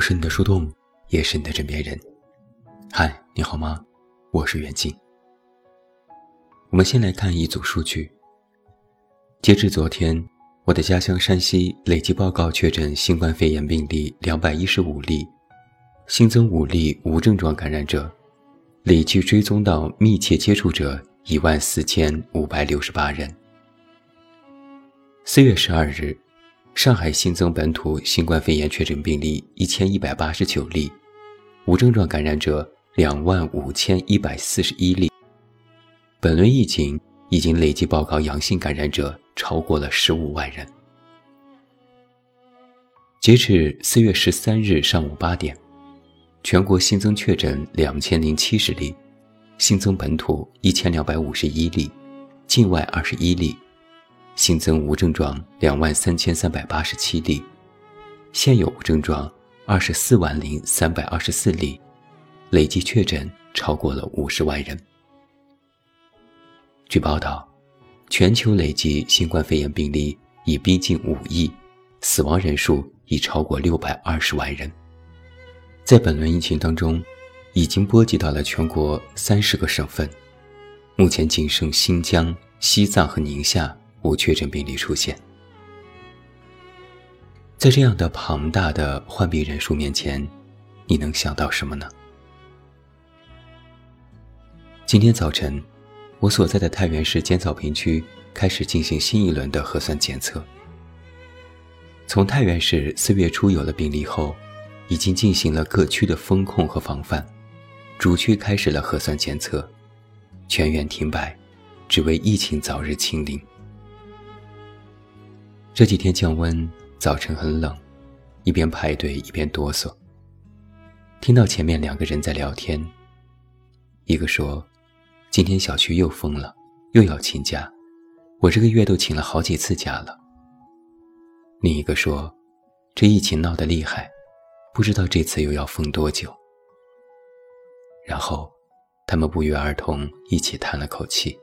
我是你的树洞，也是你的枕边人。嗨，你好吗？我是袁静。我们先来看一组数据。截至昨天，我的家乡山西累计报告确诊新冠肺炎病例两百一十五例，新增五例无症状感染者，累计追踪到密切接触者一万四千五百六十八人。四月十二日。上海新增本土新冠肺炎确诊病例一千一百八十九例，无症状感染者两万五千一百四十一例。本轮疫情已经累计报告阳性感染者超过了十五万人。截至四月十三日上午八点，全国新增确诊两千零七十例，新增本土一千两百五十一例，境外二十一例。新增无症状两万三千三百八十七例，现有无症状二十四万零三百二十四例，累计确诊超过了五十万人。据报道，全球累计新冠肺炎病例已逼近五亿，死亡人数已超过六百二十万人。在本轮疫情当中，已经波及到了全国三十个省份，目前仅剩新疆、西藏和宁夏。无确诊病例出现，在这样的庞大的患病人数面前，你能想到什么呢？今天早晨，我所在的太原市尖草坪区开始进行新一轮的核酸检测。从太原市四月初有了病例后，已经进行了各区的风控和防范，主区开始了核酸检测，全员停摆，只为疫情早日清零。这几天降温，早晨很冷，一边排队一边哆嗦。听到前面两个人在聊天，一个说：“今天小区又封了，又要请假，我这个月都请了好几次假了。”另一个说：“这疫情闹得厉害，不知道这次又要封多久。”然后，他们不约而同一起叹了口气。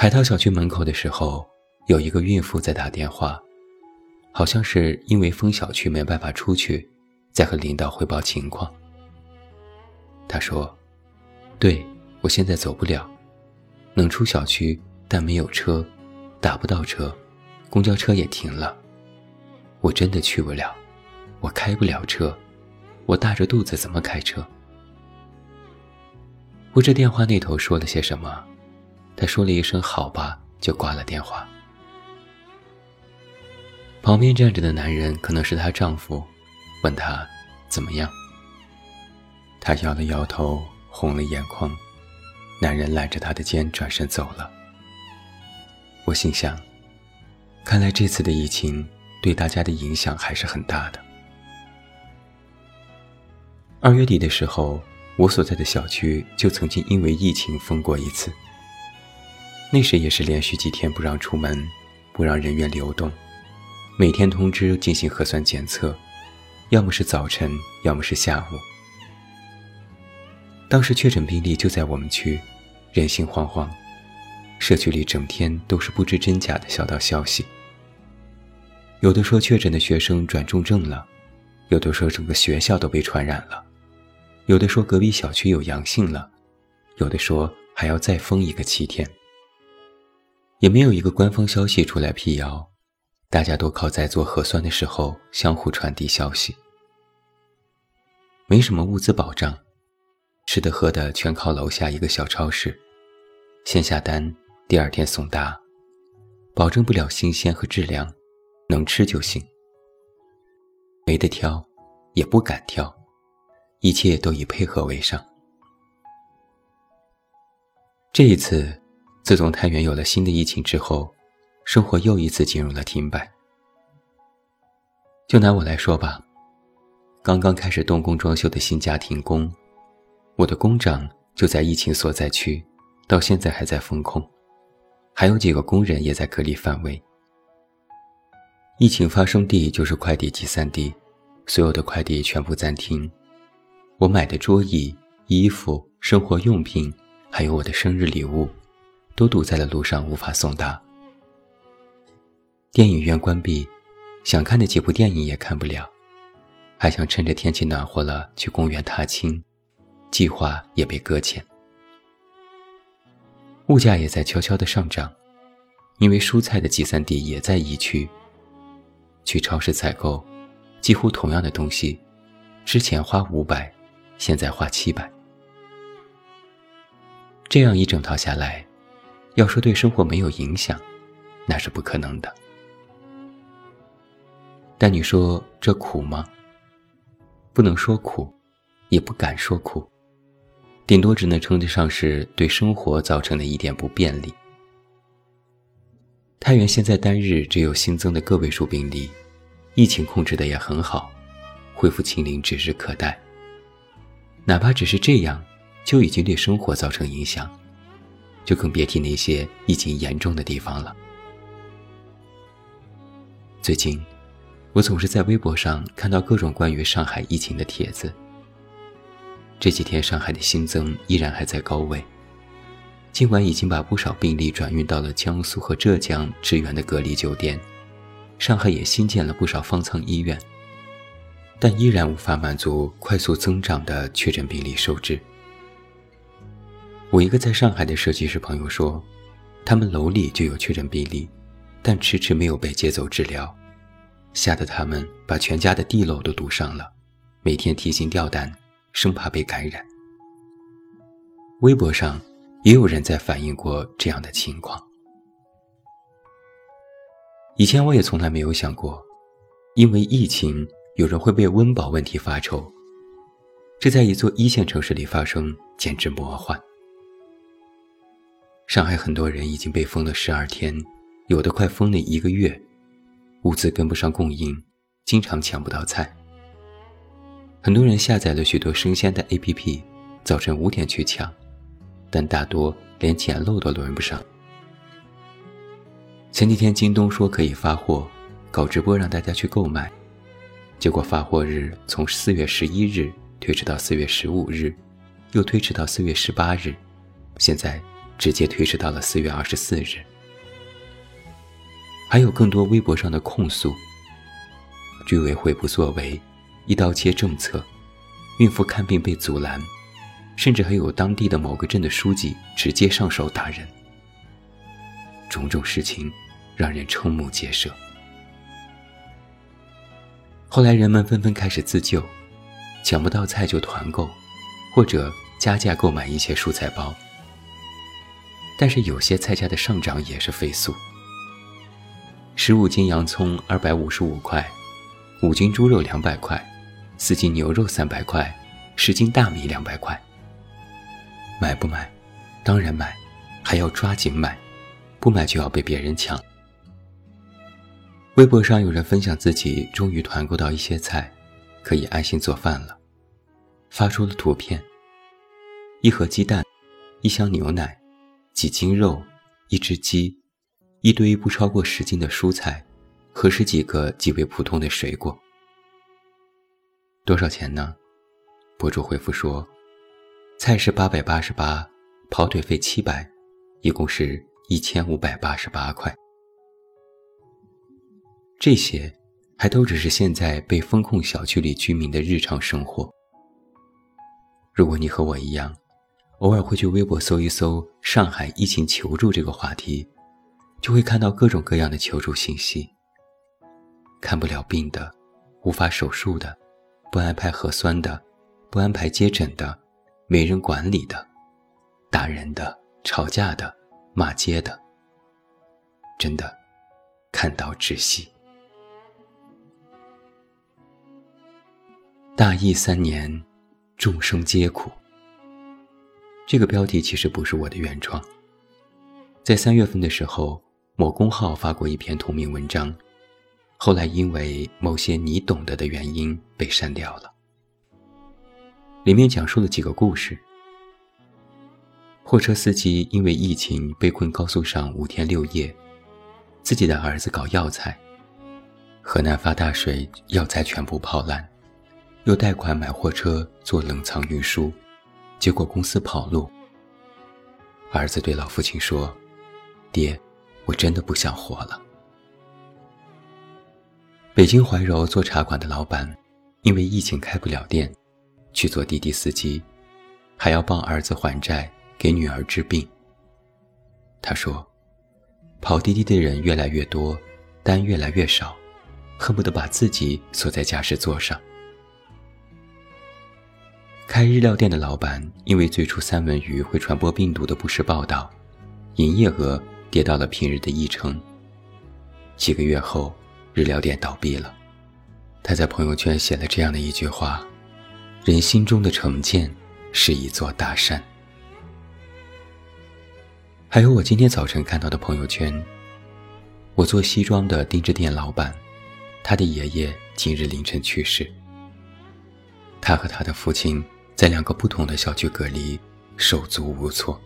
排到小区门口的时候，有一个孕妇在打电话，好像是因为封小区没办法出去，在和领导汇报情况。她说：“对我现在走不了，能出小区，但没有车，打不到车，公交车也停了，我真的去不了，我开不了车，我大着肚子怎么开车？”不知电话那头说了些什么。他说了一声“好吧”，就挂了电话。旁边站着的男人可能是她丈夫，问她怎么样。她摇了摇头，红了眼眶。男人揽着她的肩转身走了。我心想，看来这次的疫情对大家的影响还是很大的。二月底的时候，我所在的小区就曾经因为疫情封过一次。那时也是连续几天不让出门，不让人员流动，每天通知进行核酸检测，要么是早晨，要么是下午。当时确诊病例就在我们区，人心惶惶，社区里整天都是不知真假的小道消息。有的说确诊的学生转重症了，有的说整个学校都被传染了，有的说隔壁小区有阳性了，有的说还要再封一个七天。也没有一个官方消息出来辟谣，大家都靠在做核酸的时候相互传递消息。没什么物资保障，吃的喝的全靠楼下一个小超市，先下单，第二天送达，保证不了新鲜和质量，能吃就行。没得挑，也不敢挑，一切都以配合为上。这一次。自从太原有了新的疫情之后，生活又一次进入了停摆。就拿我来说吧，刚刚开始动工装修的新家停工，我的工长就在疫情所在区，到现在还在封控，还有几个工人也在隔离范围。疫情发生地就是快递集散地，所有的快递全部暂停。我买的桌椅、衣服、生活用品，还有我的生日礼物。都堵在了路上，无法送达。电影院关闭，想看的几部电影也看不了，还想趁着天气暖和了去公园踏青，计划也被搁浅。物价也在悄悄的上涨，因为蔬菜的集散地也在疫区。去超市采购，几乎同样的东西，之前花五百，现在花七百。这样一整套下来，要说对生活没有影响，那是不可能的。但你说这苦吗？不能说苦，也不敢说苦。顶多只能称得上是对生活造成的一点不便利。太原现在单日只有新增的个位数病例，疫情控制的也很好，恢复清零指日可待。哪怕只是这样，就已经对生活造成影响，就更别提那些疫情严重的地方了。最近，我总是在微博上看到各种关于上海疫情的帖子。这几天上海的新增依然还在高位，尽管已经把不少病例转运到了江苏和浙江支援的隔离酒店，上海也新建了不少方舱医院，但依然无法满足快速增长的确诊病例收治。我一个在上海的设计师朋友说，他们楼里就有确诊病例，但迟迟没有被接走治疗，吓得他们把全家的地漏都堵上了，每天提心吊胆。生怕被感染。微博上也有人在反映过这样的情况。以前我也从来没有想过，因为疫情有人会被温饱问题发愁。这在一座一线城市里发生，简直魔幻。上海很多人已经被封了十二天，有的快封了一个月，物资跟不上供应，经常抢不到菜。很多人下载了许多生鲜的 APP，早晨五点去抢，但大多连捡漏都轮不上。前几天京东说可以发货，搞直播让大家去购买，结果发货日从四月十一日推迟到四月十五日，又推迟到四月十八日，现在直接推迟到了四月二十四日。还有更多微博上的控诉，居委会不作为。一刀切政策，孕妇看病被阻拦，甚至还有当地的某个镇的书记直接上手打人。种种事情让人瞠目结舌。后来人们纷纷开始自救，抢不到菜就团购，或者加价购买一些蔬菜包。但是有些菜价的上涨也是飞速，十五斤洋葱二百五十五块，五斤猪肉两百块。四斤牛肉三百块，十斤大米两百块。买不买？当然买，还要抓紧买，不买就要被别人抢。微博上有人分享自己终于团购到一些菜，可以安心做饭了，发出了图片：一盒鸡蛋，一箱牛奶，几斤肉，一只鸡，一堆不超过十斤的蔬菜，和十几个极为普通的水果。多少钱呢？博主回复说：“菜是八百八十八，跑腿费七百，一共是一千五百八十八块。这些还都只是现在被封控小区里居民的日常生活。如果你和我一样，偶尔会去微博搜一搜‘上海疫情求助’这个话题，就会看到各种各样的求助信息：看不了病的，无法手术的。”不安排核酸的，不安排接诊的，没人管理的，打人的，吵架的，骂街的，真的看到窒息。大疫三年，众生皆苦。这个标题其实不是我的原创，在三月份的时候，某公号发过一篇同名文章。后来因为某些你懂得的原因被删掉了。里面讲述了几个故事：货车司机因为疫情被困高速上五天六夜，自己的儿子搞药材，河南发大水，药材全部泡烂，又贷款买货车做冷藏运输，结果公司跑路。儿子对老父亲说：“爹，我真的不想活了。”北京怀柔做茶馆的老板，因为疫情开不了店，去做滴滴司机，还要帮儿子还债，给女儿治病。他说：“跑滴滴的人越来越多，单越来越少，恨不得把自己锁在驾驶座上。”开日料店的老板因为最初三文鱼会传播病毒的不实报道，营业额跌到了平日的一成。几个月后，日料店倒闭了。他在朋友圈写了这样的一句话：“人心中的成见是一座大山。”还有我今天早晨看到的朋友圈，我做西装的定制店老板，他的爷爷今日凌晨去世。他和他的父亲。在两个不同的小区隔离，手足无措。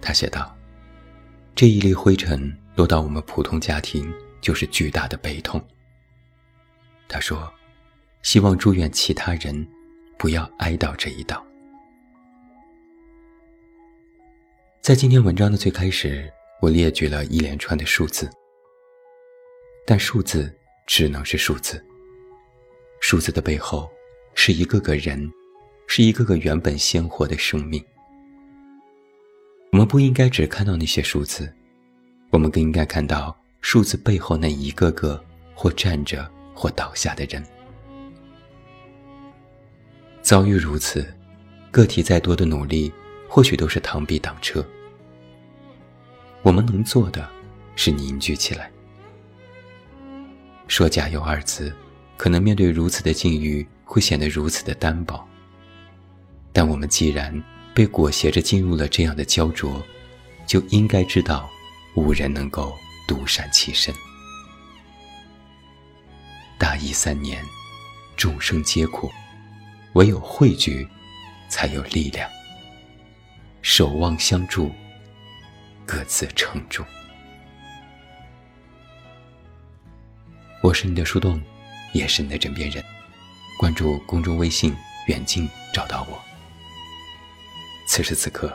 他写道：“这一粒灰尘落到我们普通家庭，就是巨大的悲痛。”他说：“希望祝愿其他人不要挨到这一道。”在今天文章的最开始，我列举了一连串的数字，但数字只能是数字。数字的背后。是一个个人，是一个个原本鲜活的生命。我们不应该只看到那些数字，我们更应该看到数字背后那一个个或站着或倒下的人。遭遇如此，个体再多的努力，或许都是螳臂挡车。我们能做的，是凝聚起来。说“加油”二字，可能面对如此的境遇。会显得如此的单薄。但我们既然被裹挟着进入了这样的焦灼，就应该知道，无人能够独善其身。大疫三年，众生皆苦，唯有汇聚，才有力量。守望相助，各自撑住。我是你的树洞，也是你的枕边人。关注公众微信“远近”，找到我。此时此刻，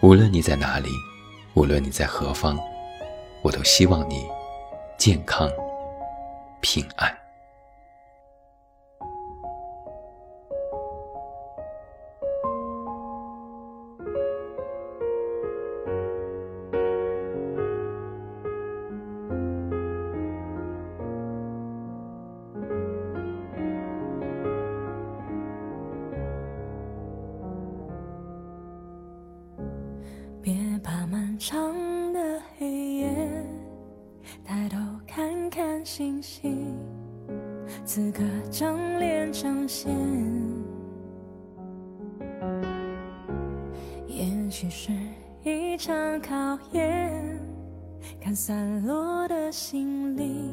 无论你在哪里，无论你在何方，我都希望你健康平安。漫长的黑夜，抬头看看星星，此刻正脸呈现。也许是一场考验，看散落的心灵，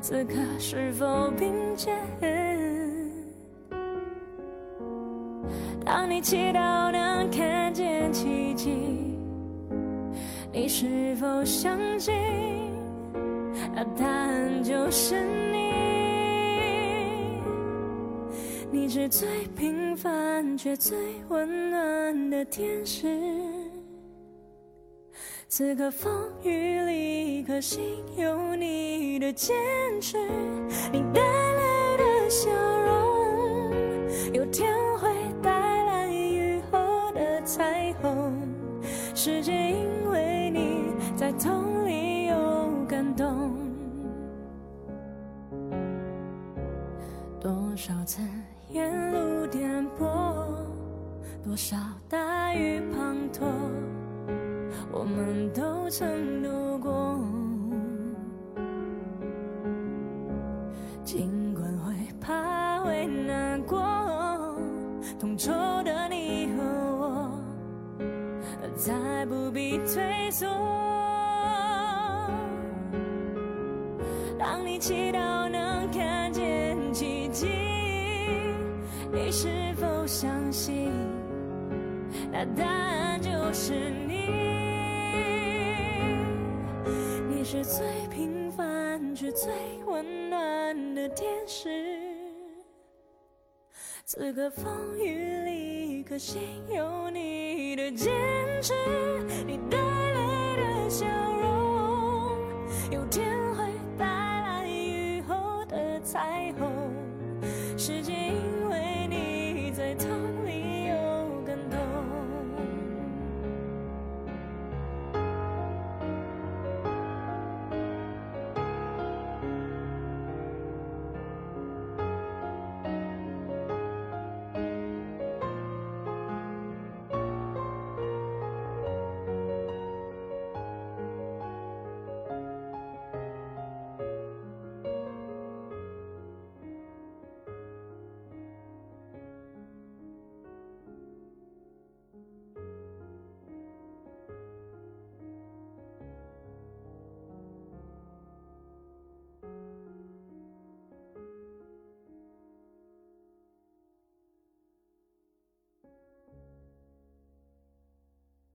此刻是否并肩？当你祈祷能看见奇迹，你是否相信？那答案就是你，你是最平凡却最温暖的天使。此刻风雨里，可心有你的坚持，你带来的笑容，有天会带来雨后的彩虹。世界因少大雨滂沱，我们都曾度过。尽管会怕会难过，同舟的你和我，再不必退缩。当你祈祷能看见奇迹，你是否相信？那答案就是你。你是最平凡却最温暖的天使。此刻风雨里，可心有你的坚持，你带来的笑容。